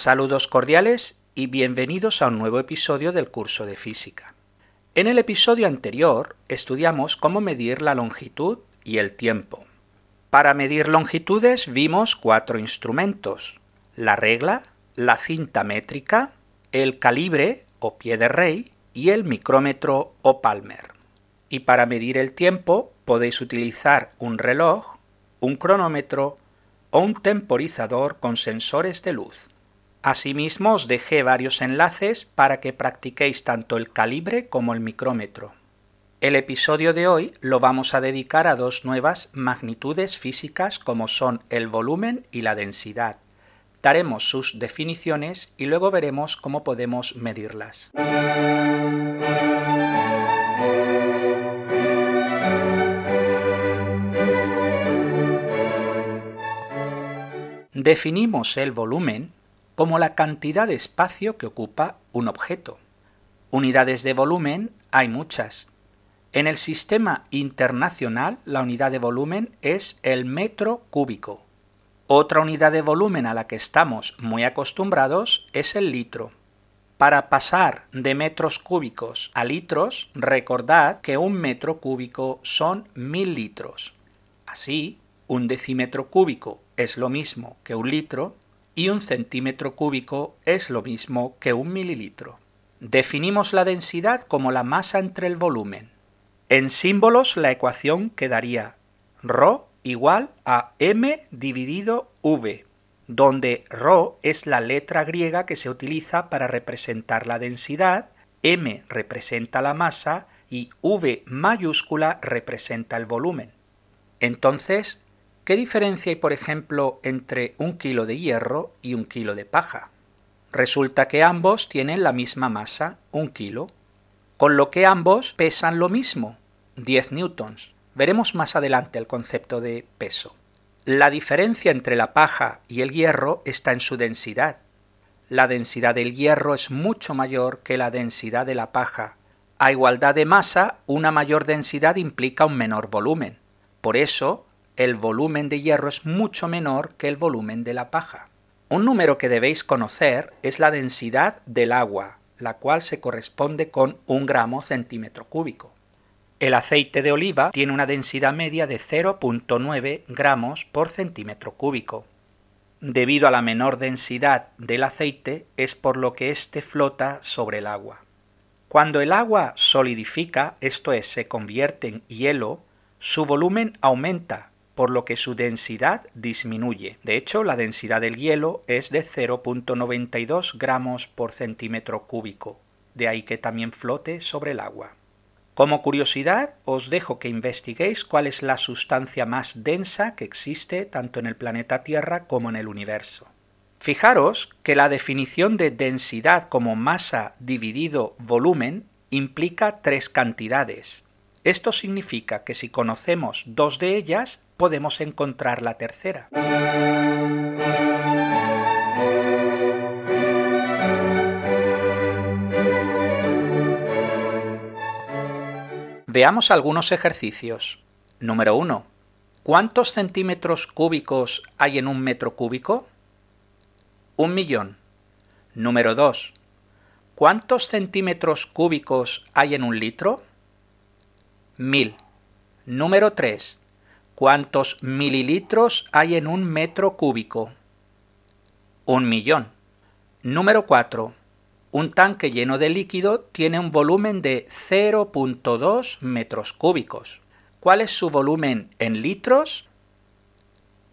Saludos cordiales y bienvenidos a un nuevo episodio del curso de física. En el episodio anterior estudiamos cómo medir la longitud y el tiempo. Para medir longitudes vimos cuatro instrumentos, la regla, la cinta métrica, el calibre o pie de rey y el micrómetro o palmer. Y para medir el tiempo podéis utilizar un reloj, un cronómetro o un temporizador con sensores de luz. Asimismo os dejé varios enlaces para que practiquéis tanto el calibre como el micrómetro. El episodio de hoy lo vamos a dedicar a dos nuevas magnitudes físicas como son el volumen y la densidad. Daremos sus definiciones y luego veremos cómo podemos medirlas. Definimos el volumen como la cantidad de espacio que ocupa un objeto. Unidades de volumen hay muchas. En el sistema internacional la unidad de volumen es el metro cúbico. Otra unidad de volumen a la que estamos muy acostumbrados es el litro. Para pasar de metros cúbicos a litros, recordad que un metro cúbico son mil litros. Así, un decímetro cúbico es lo mismo que un litro y un centímetro cúbico es lo mismo que un mililitro. Definimos la densidad como la masa entre el volumen. En símbolos la ecuación quedaría ρ igual a m dividido v, donde ρ es la letra griega que se utiliza para representar la densidad, m representa la masa y v mayúscula representa el volumen. Entonces, ¿Qué diferencia hay, por ejemplo, entre un kilo de hierro y un kilo de paja? Resulta que ambos tienen la misma masa, un kilo, con lo que ambos pesan lo mismo, 10 newtons. Veremos más adelante el concepto de peso. La diferencia entre la paja y el hierro está en su densidad. La densidad del hierro es mucho mayor que la densidad de la paja. A igualdad de masa, una mayor densidad implica un menor volumen. Por eso, el volumen de hierro es mucho menor que el volumen de la paja. Un número que debéis conocer es la densidad del agua, la cual se corresponde con un gramo centímetro cúbico. El aceite de oliva tiene una densidad media de 0.9 gramos por centímetro cúbico. Debido a la menor densidad del aceite es por lo que éste flota sobre el agua. Cuando el agua solidifica, esto es, se convierte en hielo, su volumen aumenta por lo que su densidad disminuye. De hecho, la densidad del hielo es de 0.92 gramos por centímetro cúbico, de ahí que también flote sobre el agua. Como curiosidad, os dejo que investiguéis cuál es la sustancia más densa que existe tanto en el planeta Tierra como en el universo. Fijaros que la definición de densidad como masa dividido volumen implica tres cantidades, esto significa que si conocemos dos de ellas, podemos encontrar la tercera. Veamos algunos ejercicios. Número 1. ¿Cuántos centímetros cúbicos hay en un metro cúbico? Un millón. Número 2. ¿Cuántos centímetros cúbicos hay en un litro? Mil. Número 3. ¿Cuántos mililitros hay en un metro cúbico? Un millón. Número 4. Un tanque lleno de líquido tiene un volumen de 0.2 metros cúbicos. ¿Cuál es su volumen en litros?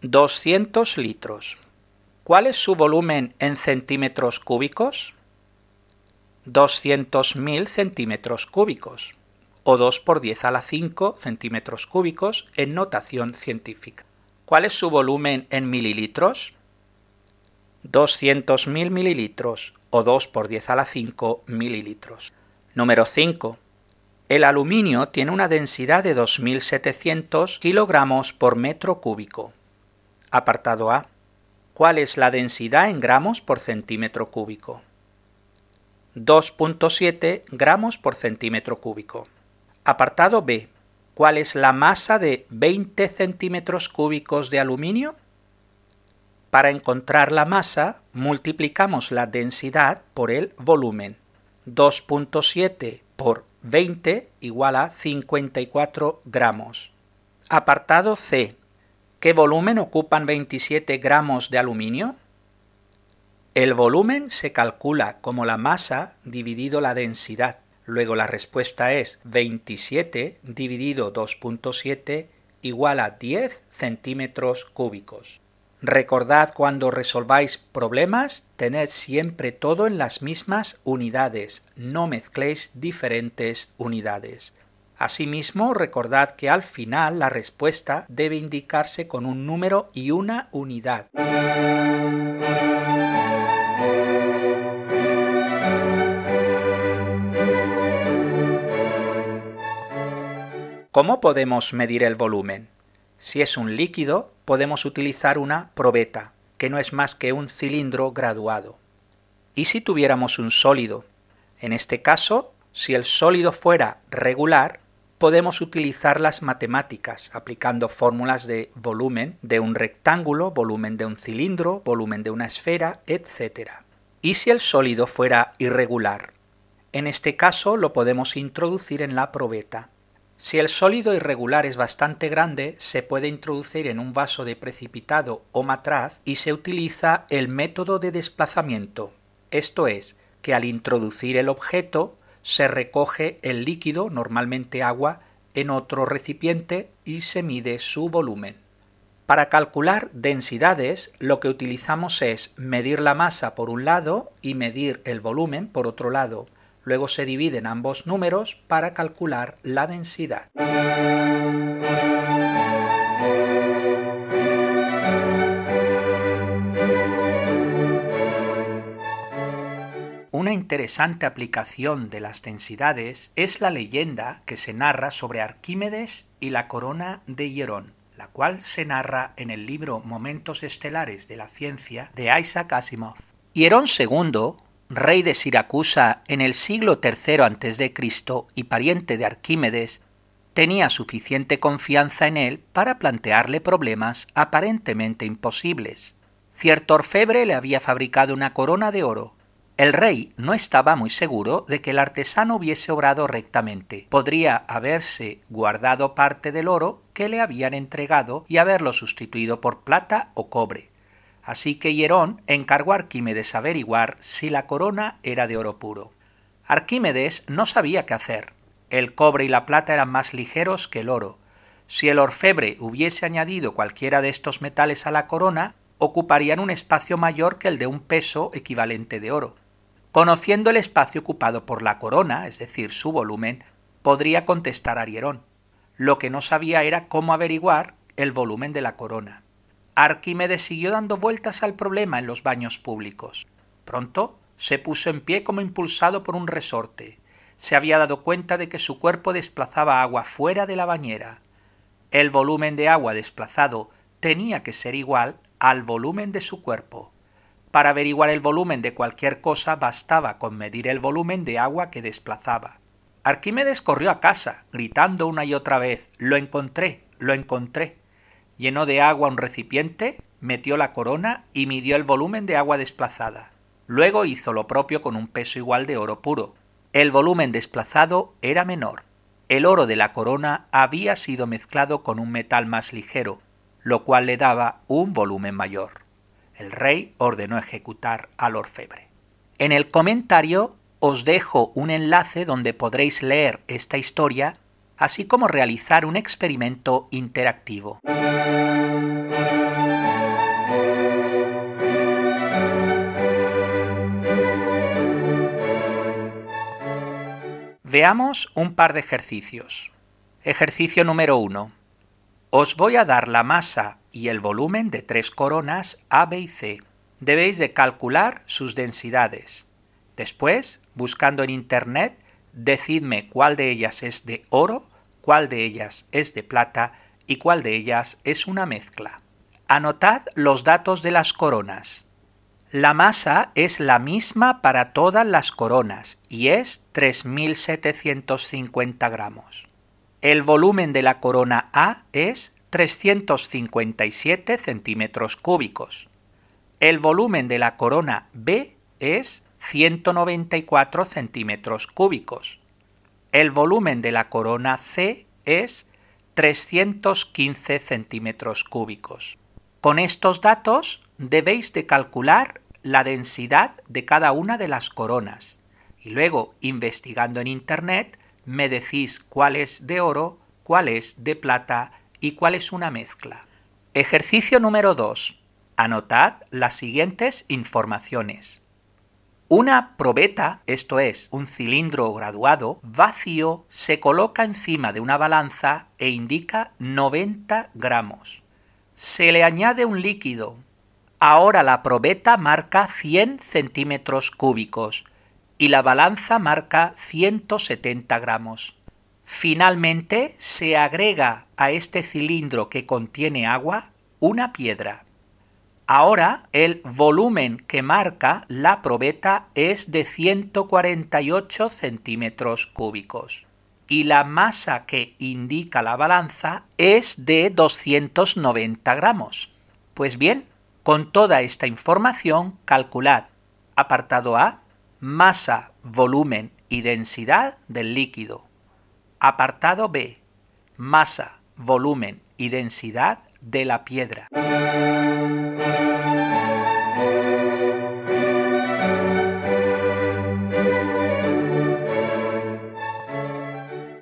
200 litros. ¿Cuál es su volumen en centímetros cúbicos? 200.000 centímetros cúbicos o 2 por 10 a la 5 centímetros cúbicos en notación científica. ¿Cuál es su volumen en mililitros? 200.000 mililitros o 2 por 10 a la 5 mililitros. Número 5. El aluminio tiene una densidad de 2.700 kilogramos por metro cúbico. Apartado A. ¿Cuál es la densidad en gramos por centímetro cúbico? 2.7 gramos por centímetro cúbico. Apartado B. ¿Cuál es la masa de 20 centímetros cúbicos de aluminio? Para encontrar la masa, multiplicamos la densidad por el volumen. 2.7 por 20 igual a 54 gramos. Apartado C. ¿Qué volumen ocupan 27 gramos de aluminio? El volumen se calcula como la masa dividido la densidad. Luego la respuesta es 27 dividido 2.7 igual a 10 centímetros cúbicos. Recordad cuando resolváis problemas, tened siempre todo en las mismas unidades, no mezcléis diferentes unidades. Asimismo, recordad que al final la respuesta debe indicarse con un número y una unidad. ¿Cómo podemos medir el volumen? Si es un líquido, podemos utilizar una probeta, que no es más que un cilindro graduado. ¿Y si tuviéramos un sólido? En este caso, si el sólido fuera regular, podemos utilizar las matemáticas aplicando fórmulas de volumen de un rectángulo, volumen de un cilindro, volumen de una esfera, etc. ¿Y si el sólido fuera irregular? En este caso lo podemos introducir en la probeta. Si el sólido irregular es bastante grande, se puede introducir en un vaso de precipitado o matraz y se utiliza el método de desplazamiento. Esto es, que al introducir el objeto se recoge el líquido, normalmente agua, en otro recipiente y se mide su volumen. Para calcular densidades, lo que utilizamos es medir la masa por un lado y medir el volumen por otro lado. Luego se dividen ambos números para calcular la densidad. Una interesante aplicación de las densidades es la leyenda que se narra sobre Arquímedes y la corona de Hierón, la cual se narra en el libro Momentos Estelares de la Ciencia de Isaac Asimov. Hierón II rey de Siracusa en el siglo III a.C. y pariente de Arquímedes, tenía suficiente confianza en él para plantearle problemas aparentemente imposibles. Cierto orfebre le había fabricado una corona de oro. El rey no estaba muy seguro de que el artesano hubiese obrado rectamente. Podría haberse guardado parte del oro que le habían entregado y haberlo sustituido por plata o cobre. Así que Hierón encargó a Arquímedes averiguar si la corona era de oro puro. Arquímedes no sabía qué hacer. El cobre y la plata eran más ligeros que el oro. Si el orfebre hubiese añadido cualquiera de estos metales a la corona, ocuparían un espacio mayor que el de un peso equivalente de oro. Conociendo el espacio ocupado por la corona, es decir, su volumen, podría contestar a Hierón. Lo que no sabía era cómo averiguar el volumen de la corona. Arquímedes siguió dando vueltas al problema en los baños públicos. Pronto se puso en pie como impulsado por un resorte. Se había dado cuenta de que su cuerpo desplazaba agua fuera de la bañera. El volumen de agua desplazado tenía que ser igual al volumen de su cuerpo. Para averiguar el volumen de cualquier cosa bastaba con medir el volumen de agua que desplazaba. Arquímedes corrió a casa, gritando una y otra vez Lo encontré, lo encontré llenó de agua un recipiente, metió la corona y midió el volumen de agua desplazada. Luego hizo lo propio con un peso igual de oro puro. El volumen desplazado era menor. El oro de la corona había sido mezclado con un metal más ligero, lo cual le daba un volumen mayor. El rey ordenó ejecutar al orfebre. En el comentario os dejo un enlace donde podréis leer esta historia así como realizar un experimento interactivo. Veamos un par de ejercicios. Ejercicio número 1. Os voy a dar la masa y el volumen de tres coronas A, B y C. Debéis de calcular sus densidades. Después, buscando en Internet, decidme cuál de ellas es de oro, cuál de ellas es de plata y cuál de ellas es una mezcla. Anotad los datos de las coronas. La masa es la misma para todas las coronas y es 3.750 gramos. El volumen de la corona A es 357 centímetros cúbicos. El volumen de la corona B es 194 centímetros cúbicos. El volumen de la corona C es 315 centímetros cúbicos. Con estos datos debéis de calcular la densidad de cada una de las coronas y luego, investigando en Internet, me decís cuál es de oro, cuál es de plata y cuál es una mezcla. Ejercicio número 2. Anotad las siguientes informaciones. Una probeta, esto es, un cilindro graduado, vacío, se coloca encima de una balanza e indica 90 gramos. Se le añade un líquido. Ahora la probeta marca 100 centímetros cúbicos y la balanza marca 170 gramos. Finalmente se agrega a este cilindro que contiene agua una piedra. Ahora el volumen que marca la probeta es de 148 centímetros cúbicos y la masa que indica la balanza es de 290 gramos. Pues bien, con toda esta información calculad apartado A masa, volumen y densidad del líquido. Apartado B. Masa, volumen y densidad de la piedra.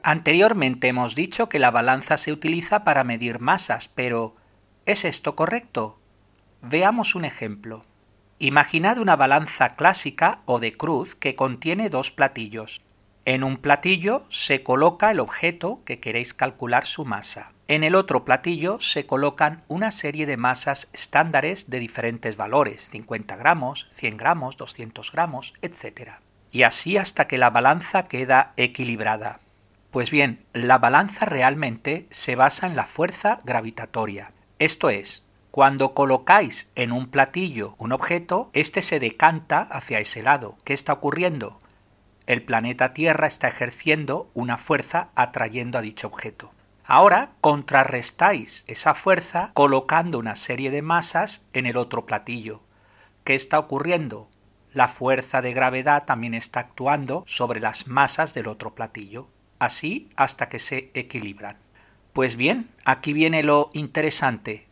Anteriormente hemos dicho que la balanza se utiliza para medir masas, pero ¿es esto correcto? Veamos un ejemplo. Imaginad una balanza clásica o de cruz que contiene dos platillos. En un platillo se coloca el objeto que queréis calcular su masa. En el otro platillo se colocan una serie de masas estándares de diferentes valores, 50 gramos, 100 gramos, 200 gramos, etc. Y así hasta que la balanza queda equilibrada. Pues bien, la balanza realmente se basa en la fuerza gravitatoria. Esto es, cuando colocáis en un platillo un objeto, este se decanta hacia ese lado. ¿Qué está ocurriendo? El planeta Tierra está ejerciendo una fuerza atrayendo a dicho objeto. Ahora contrarrestáis esa fuerza colocando una serie de masas en el otro platillo. ¿Qué está ocurriendo? La fuerza de gravedad también está actuando sobre las masas del otro platillo, así hasta que se equilibran. Pues bien, aquí viene lo interesante.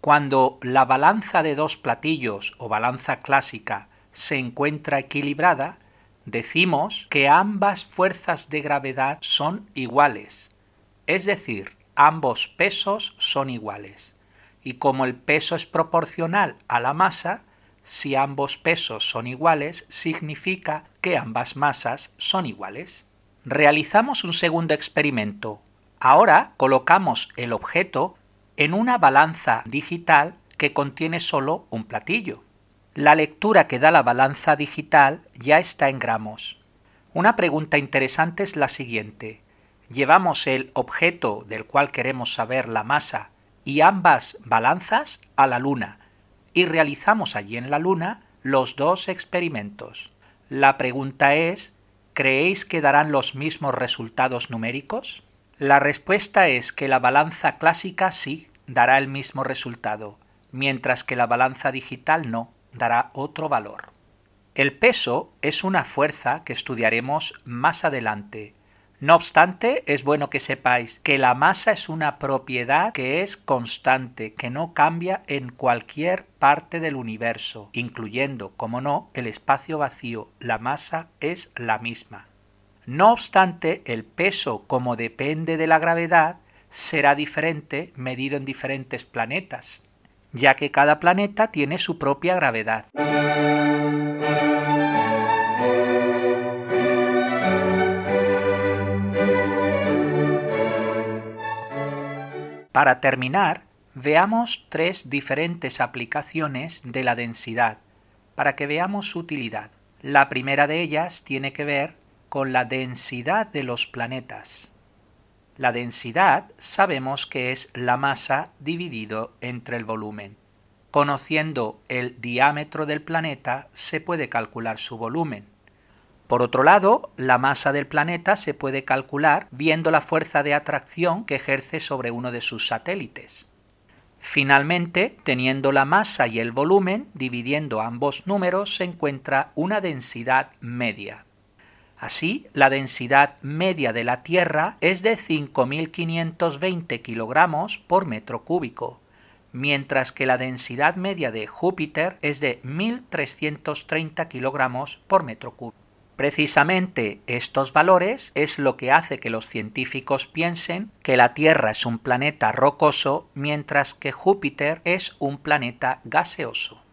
Cuando la balanza de dos platillos o balanza clásica se encuentra equilibrada, decimos que ambas fuerzas de gravedad son iguales, es decir, ambos pesos son iguales. Y como el peso es proporcional a la masa, si ambos pesos son iguales, significa que ambas masas son iguales. Realizamos un segundo experimento. Ahora colocamos el objeto en una balanza digital que contiene solo un platillo. La lectura que da la balanza digital ya está en gramos. Una pregunta interesante es la siguiente. Llevamos el objeto del cual queremos saber la masa y ambas balanzas a la Luna y realizamos allí en la Luna los dos experimentos. La pregunta es, ¿creéis que darán los mismos resultados numéricos? La respuesta es que la balanza clásica sí dará el mismo resultado, mientras que la balanza digital no, dará otro valor. El peso es una fuerza que estudiaremos más adelante. No obstante, es bueno que sepáis que la masa es una propiedad que es constante, que no cambia en cualquier parte del universo, incluyendo, como no, el espacio vacío. La masa es la misma. No obstante, el peso, como depende de la gravedad, será diferente medido en diferentes planetas, ya que cada planeta tiene su propia gravedad. Para terminar, veamos tres diferentes aplicaciones de la densidad, para que veamos su utilidad. La primera de ellas tiene que ver con la densidad de los planetas. La densidad sabemos que es la masa dividido entre el volumen. Conociendo el diámetro del planeta se puede calcular su volumen. Por otro lado, la masa del planeta se puede calcular viendo la fuerza de atracción que ejerce sobre uno de sus satélites. Finalmente, teniendo la masa y el volumen, dividiendo ambos números, se encuentra una densidad media. Así, la densidad media de la Tierra es de 5.520 kilogramos por metro cúbico, mientras que la densidad media de Júpiter es de 1.330 kilogramos por metro cúbico. Precisamente estos valores es lo que hace que los científicos piensen que la Tierra es un planeta rocoso mientras que Júpiter es un planeta gaseoso.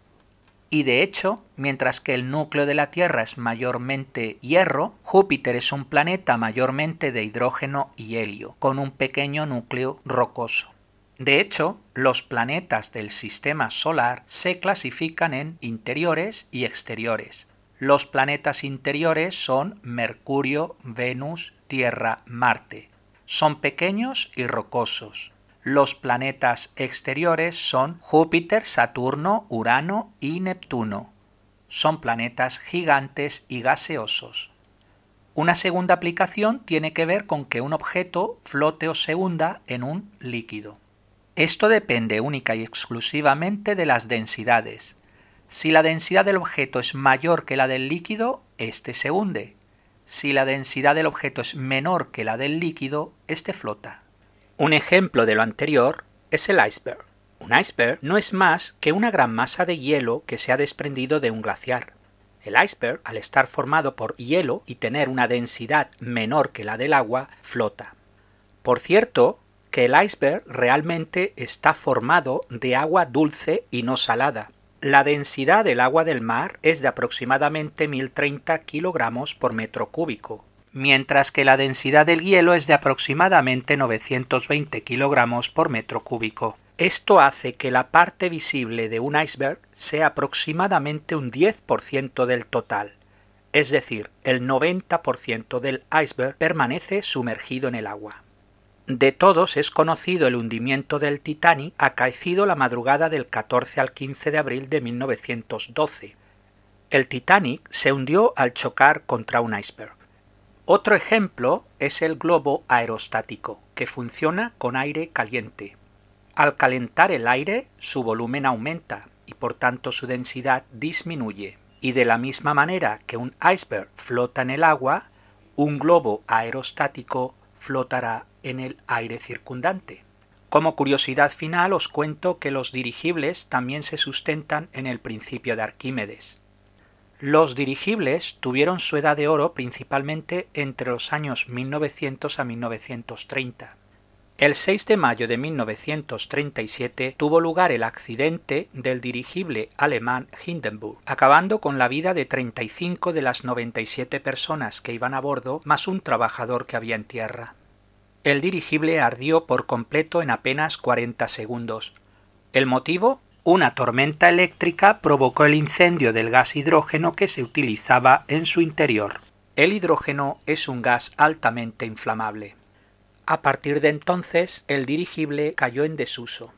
Y de hecho, mientras que el núcleo de la Tierra es mayormente hierro, Júpiter es un planeta mayormente de hidrógeno y helio, con un pequeño núcleo rocoso. De hecho, los planetas del sistema solar se clasifican en interiores y exteriores, los planetas interiores son Mercurio, Venus, Tierra, Marte. Son pequeños y rocosos. Los planetas exteriores son Júpiter, Saturno, Urano y Neptuno. Son planetas gigantes y gaseosos. Una segunda aplicación tiene que ver con que un objeto flote o se hunda en un líquido. Esto depende única y exclusivamente de las densidades. Si la densidad del objeto es mayor que la del líquido, éste se hunde. Si la densidad del objeto es menor que la del líquido, éste flota. Un ejemplo de lo anterior es el iceberg. Un iceberg no es más que una gran masa de hielo que se ha desprendido de un glaciar. El iceberg, al estar formado por hielo y tener una densidad menor que la del agua, flota. Por cierto, que el iceberg realmente está formado de agua dulce y no salada. La densidad del agua del mar es de aproximadamente 1030 kilogramos por metro cúbico, mientras que la densidad del hielo es de aproximadamente 920 kilogramos por metro cúbico. Esto hace que la parte visible de un iceberg sea aproximadamente un 10% del total, es decir, el 90% del iceberg permanece sumergido en el agua. De todos es conocido el hundimiento del Titanic acaecido la madrugada del 14 al 15 de abril de 1912. El Titanic se hundió al chocar contra un iceberg. Otro ejemplo es el globo aerostático, que funciona con aire caliente. Al calentar el aire, su volumen aumenta y por tanto su densidad disminuye. Y de la misma manera que un iceberg flota en el agua, un globo aerostático flotará en el aire circundante. Como curiosidad final os cuento que los dirigibles también se sustentan en el principio de Arquímedes. Los dirigibles tuvieron su edad de oro principalmente entre los años 1900 a 1930. El 6 de mayo de 1937 tuvo lugar el accidente del dirigible alemán Hindenburg, acabando con la vida de 35 de las 97 personas que iban a bordo, más un trabajador que había en tierra. El dirigible ardió por completo en apenas 40 segundos. ¿El motivo? Una tormenta eléctrica provocó el incendio del gas hidrógeno que se utilizaba en su interior. El hidrógeno es un gas altamente inflamable. A partir de entonces, el dirigible cayó en desuso.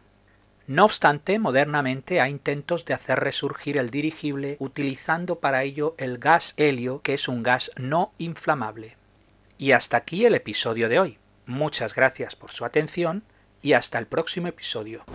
No obstante, modernamente hay intentos de hacer resurgir el dirigible utilizando para ello el gas helio, que es un gas no inflamable. Y hasta aquí el episodio de hoy. Muchas gracias por su atención y hasta el próximo episodio.